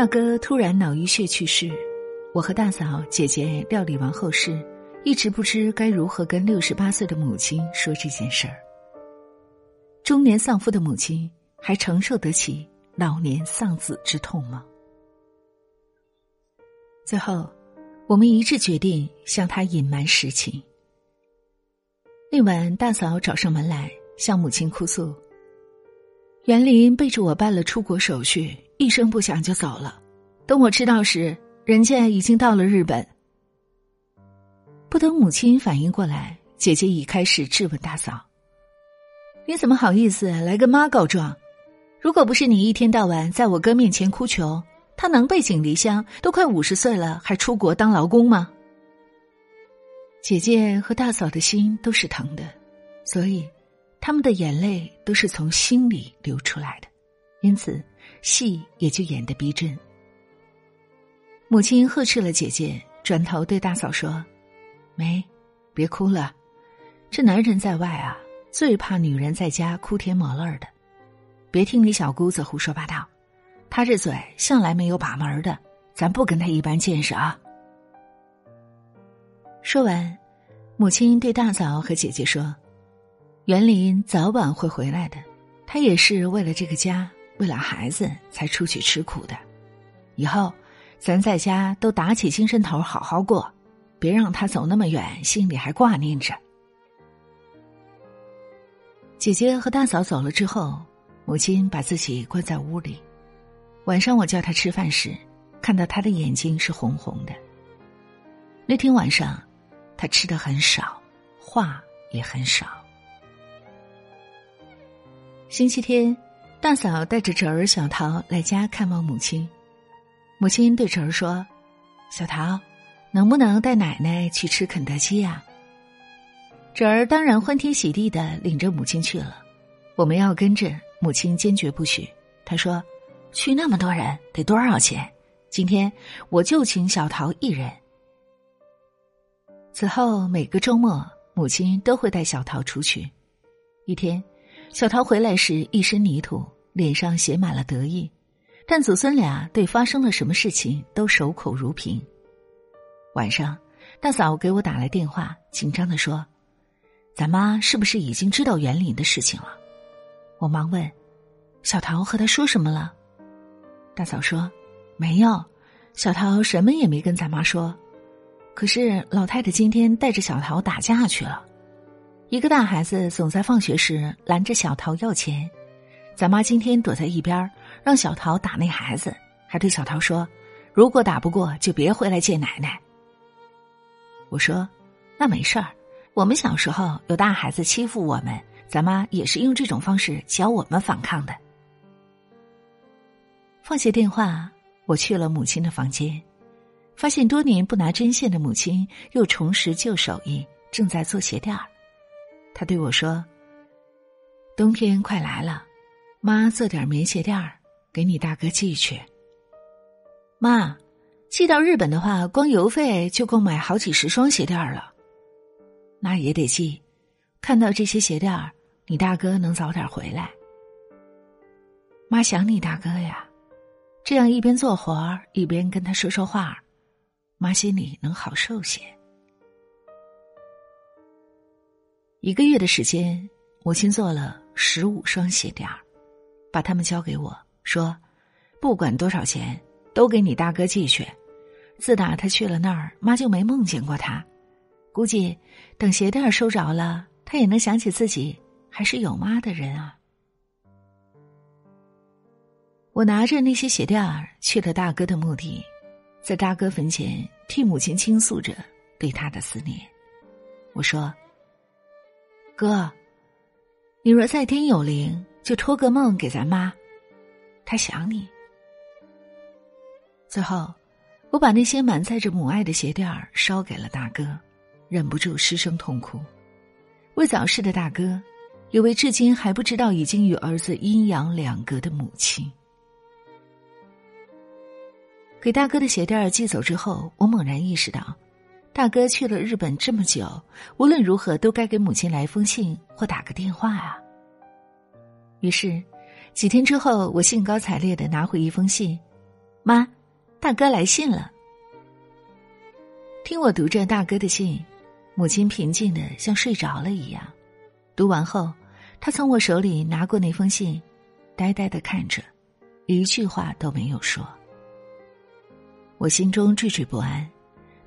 大哥突然脑溢血去世，我和大嫂、姐姐料理完后事，一直不知该如何跟六十八岁的母亲说这件事儿。中年丧夫的母亲还承受得起老年丧子之痛吗？最后，我们一致决定向他隐瞒实情。那晚，大嫂找上门来，向母亲哭诉：“袁林背着我办了出国手续，一声不响就走了。等我知道时，人家已经到了日本。”不等母亲反应过来，姐姐已开始质问大嫂：“你怎么好意思来跟妈告状？如果不是你一天到晚在我哥面前哭穷，他能背井离乡？都快五十岁了，还出国当劳工吗？”姐姐和大嫂的心都是疼的，所以他们的眼泪都是从心里流出来的，因此戏也就演得逼真。母亲呵斥了姐姐，转头对大嫂说：“梅，别哭了，这男人在外啊，最怕女人在家哭天抹泪的。别听你小姑子胡说八道，她这嘴向来没有把门的，咱不跟她一般见识啊。”说完，母亲对大嫂和姐姐说：“袁林早晚会回来的，他也是为了这个家，为了孩子才出去吃苦的。以后，咱在家都打起精神头，好好过，别让他走那么远，心里还挂念着。”姐姐和大嫂走了之后，母亲把自己关在屋里。晚上我叫她吃饭时，看到她的眼睛是红红的。那天晚上。他吃的很少，话也很少。星期天，大嫂带着侄儿小桃来家看望母亲。母亲对侄儿说：“小桃，能不能带奶奶去吃肯德基呀？”侄儿当然欢天喜地的领着母亲去了。我们要跟着，母亲坚决不许。他说：“去那么多人得多少钱？今天我就请小桃一人。”此后每个周末，母亲都会带小桃出去。一天，小桃回来时一身泥土，脸上写满了得意，但祖孙俩对发生了什么事情都守口如瓶。晚上，大嫂给我打来电话，紧张的说：“咱妈是不是已经知道园林的事情了？”我忙问：“小桃和他说什么了？”大嫂说：“没有，小桃什么也没跟咱妈说。”可是老太太今天带着小桃打架去了，一个大孩子总在放学时拦着小桃要钱，咱妈今天躲在一边让小桃打那孩子，还对小桃说：“如果打不过就别回来见奶奶。”我说：“那没事儿，我们小时候有大孩子欺负我们，咱妈也是用这种方式教我们反抗的。”放下电话，我去了母亲的房间。发现多年不拿针线的母亲又重拾旧手艺，正在做鞋垫儿。他对我说：“冬天快来了，妈做点棉鞋垫儿给你大哥寄去。妈，寄到日本的话，光邮费就够买好几十双鞋垫儿了。那也得寄，看到这些鞋垫儿，你大哥能早点回来。妈想你大哥呀，这样一边做活儿一边跟他说说话。”妈心里能好受些。一个月的时间，母亲做了十五双鞋垫儿，把它们交给我说：“不管多少钱，都给你大哥寄去。”自打他去了那儿，妈就没梦见过他。估计等鞋垫儿收着了，他也能想起自己还是有妈的人啊。我拿着那些鞋垫儿去了大哥的墓地。在大哥坟前替母亲倾诉着对他的思念，我说：“哥，你若在天有灵，就托个梦给咱妈，她想你。”最后，我把那些满载着母爱的鞋垫儿烧给了大哥，忍不住失声痛哭，为早逝的大哥，也为至今还不知道已经与儿子阴阳两隔的母亲。给大哥的鞋垫儿寄走之后，我猛然意识到，大哥去了日本这么久，无论如何都该给母亲来封信或打个电话啊。于是，几天之后，我兴高采烈的拿回一封信，妈，大哥来信了。”听我读着大哥的信，母亲平静的像睡着了一样。读完后，他从我手里拿过那封信，呆呆的看着，一句话都没有说。我心中惴惴不安，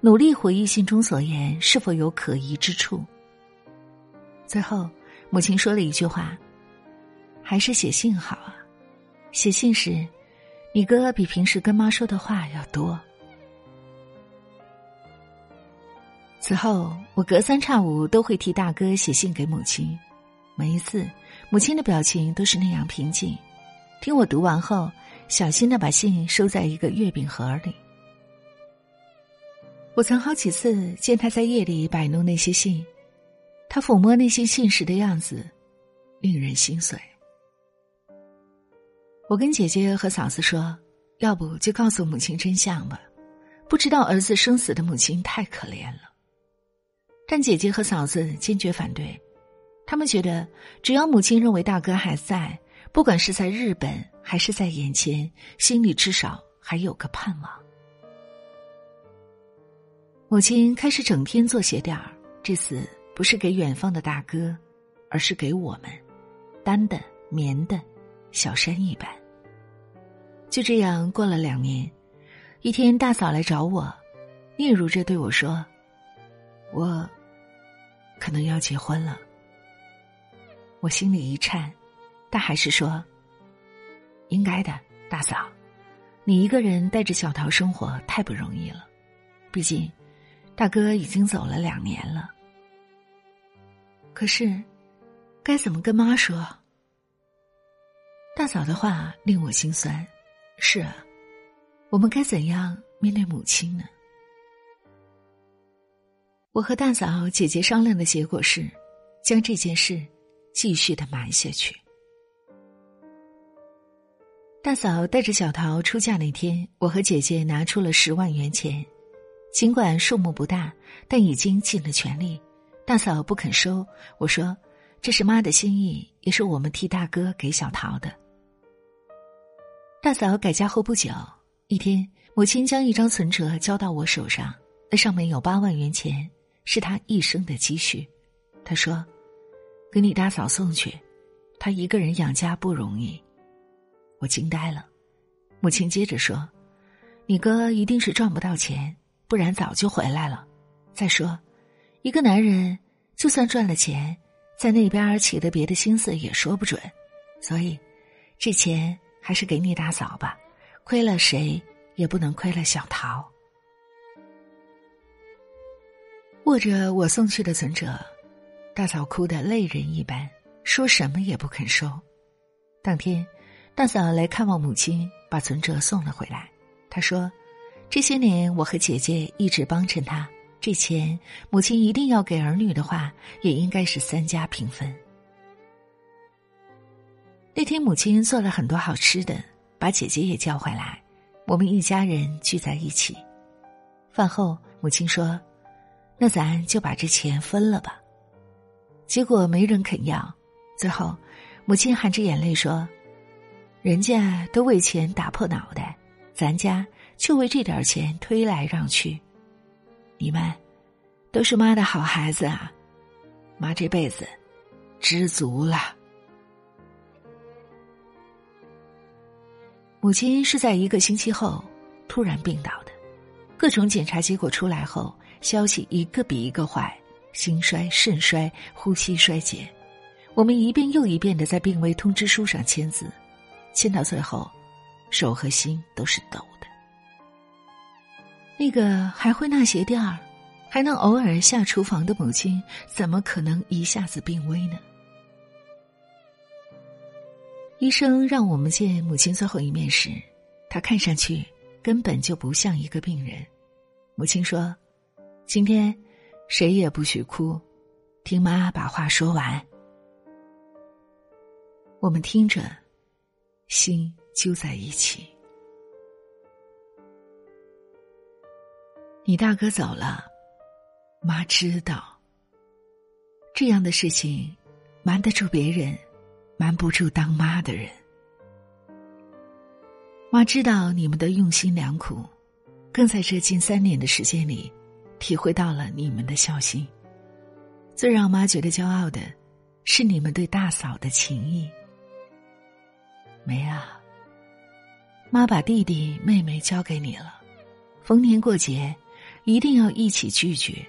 努力回忆信中所言是否有可疑之处。最后，母亲说了一句话：“还是写信好啊，写信时，你哥比平时跟妈说的话要多。”此后，我隔三差五都会替大哥写信给母亲，每一次，母亲的表情都是那样平静。听我读完后，小心的把信收在一个月饼盒里。我曾好几次见他在夜里摆弄那些信，他抚摸那些信时的样子，令人心碎。我跟姐姐和嫂子说：“要不就告诉母亲真相吧，不知道儿子生死的母亲太可怜了。”但姐姐和嫂子坚决反对，他们觉得只要母亲认为大哥还在，不管是在日本还是在眼前，心里至少还有个盼望。母亲开始整天做鞋垫儿，这次不是给远方的大哥，而是给我们，单的、棉的，小山一般。就这样过了两年，一天大嫂来找我，嗫嚅着对我说：“我。”可能要结婚了，我心里一颤，但还是说：“应该的，大嫂，你一个人带着小桃生活太不容易了，毕竟大哥已经走了两年了。可是，该怎么跟妈说？”大嫂的话令我心酸。是啊，我们该怎样面对母亲呢？我和大嫂、姐姐商量的结果是，将这件事继续的瞒下去。大嫂带着小桃出嫁那天，我和姐姐拿出了十万元钱，尽管数目不大，但已经尽了全力。大嫂不肯收，我说这是妈的心意，也是我们替大哥给小桃的。大嫂改嫁后不久，一天，母亲将一张存折交到我手上，那上面有八万元钱。是他一生的积蓄，他说：“给你大嫂送去，她一个人养家不容易。”我惊呆了。母亲接着说：“你哥一定是赚不到钱，不然早就回来了。再说，一个男人就算赚了钱，在那边起的别的心思也说不准。所以，这钱还是给你大嫂吧，亏了谁也不能亏了小桃。”握着我送去的存折，大嫂哭得泪人一般，说什么也不肯收。当天，大嫂来看望母亲，把存折送了回来。她说：“这些年我和姐姐一直帮衬她，这钱母亲一定要给儿女的话，也应该是三家平分。”那天，母亲做了很多好吃的，把姐姐也叫回来，我们一家人聚在一起。饭后，母亲说。那咱就把这钱分了吧。结果没人肯要，最后，母亲含着眼泪说：“人家都为钱打破脑袋，咱家就为这点钱推来让去。你们都是妈的好孩子啊，妈这辈子知足了。”母亲是在一个星期后突然病倒的，各种检查结果出来后。消息一个比一个坏，心衰、肾衰、呼吸衰竭。我们一遍又一遍的在病危通知书上签字，签到最后，手和心都是抖。那个还会纳鞋垫儿，还能偶尔下厨房的母亲，怎么可能一下子病危呢？医生让我们见母亲最后一面时，她看上去根本就不像一个病人。母亲说。今天，谁也不许哭，听妈把话说完。我们听着，心揪在一起。你大哥走了，妈知道。这样的事情，瞒得住别人，瞒不住当妈的人。妈知道你们的用心良苦，更在这近三年的时间里，体会到了你们的孝心。最让妈觉得骄傲的，是你们对大嫂的情谊。梅啊，妈把弟弟妹妹交给你了，逢年过节，一定要一起拒绝，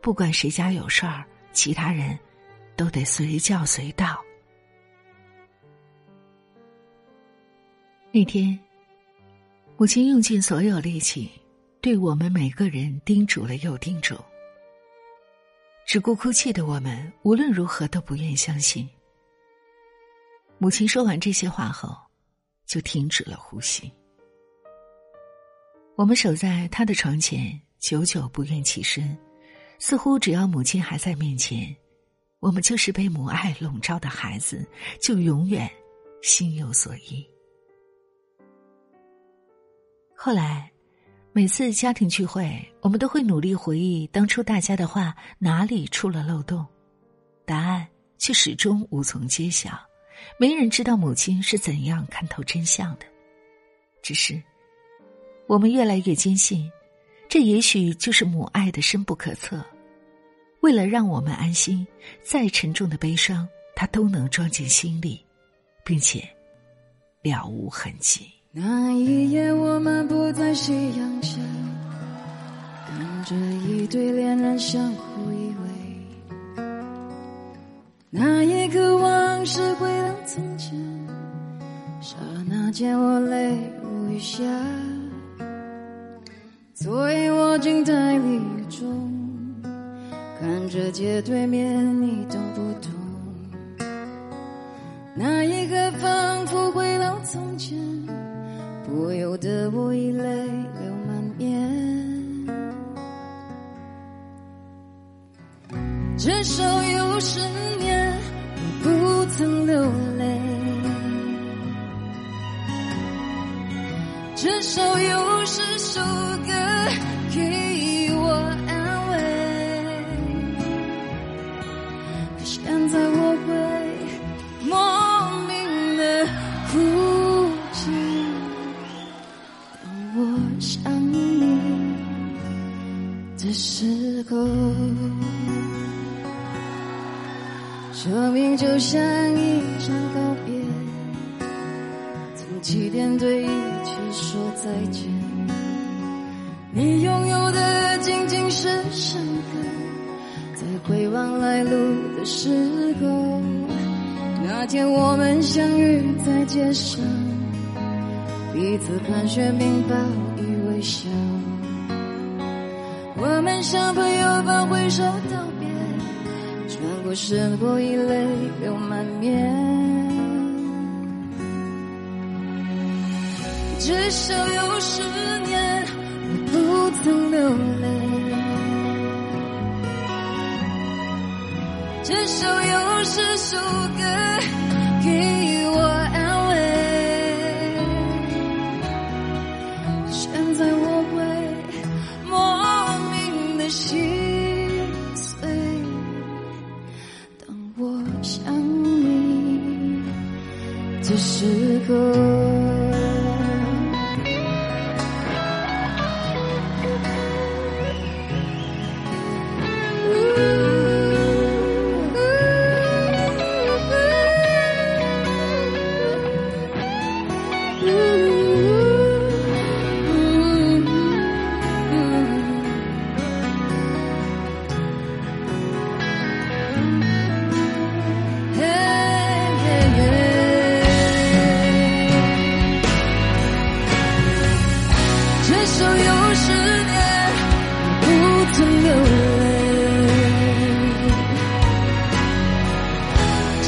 不管谁家有事儿，其他人都得随叫随到。那天。母亲用尽所有力气，对我们每个人叮嘱了又叮嘱。只顾哭泣的我们，无论如何都不愿相信。母亲说完这些话后，就停止了呼吸。我们守在她的床前，久久不愿起身，似乎只要母亲还在面前，我们就是被母爱笼罩的孩子，就永远心有所依。后来，每次家庭聚会，我们都会努力回忆当初大家的话哪里出了漏洞，答案却始终无从揭晓。没人知道母亲是怎样看透真相的。只是，我们越来越坚信，这也许就是母爱的深不可测。为了让我们安心，再沉重的悲伤，他都能装进心里，并且了无痕迹。那一夜，我们不在夕阳下，看着一对恋人相互依偎。那一刻，往事回到从前，刹那间我泪如雨下。所以我静在雨中，看着街对面，你懂不懂？那一刻，仿佛回到从前。不由得我已泪流满面，至少有十年我不曾流泪，至少有十首想你的时候，生命就像一场告别，从起点对一切说再见。你拥有的仅仅是深刻，在回望来路的时候，那天我们相遇在街上，彼此寒暄并报以微笑。我们像朋友般挥手道别，转过身后已泪流满面。至少有十年我不曾流泪，至少有十首歌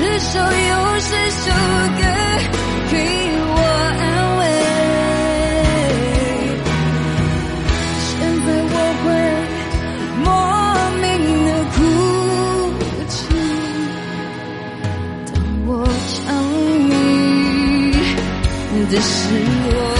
至少有十首歌给我安慰，现在我会莫名的哭泣。当我想你的时候。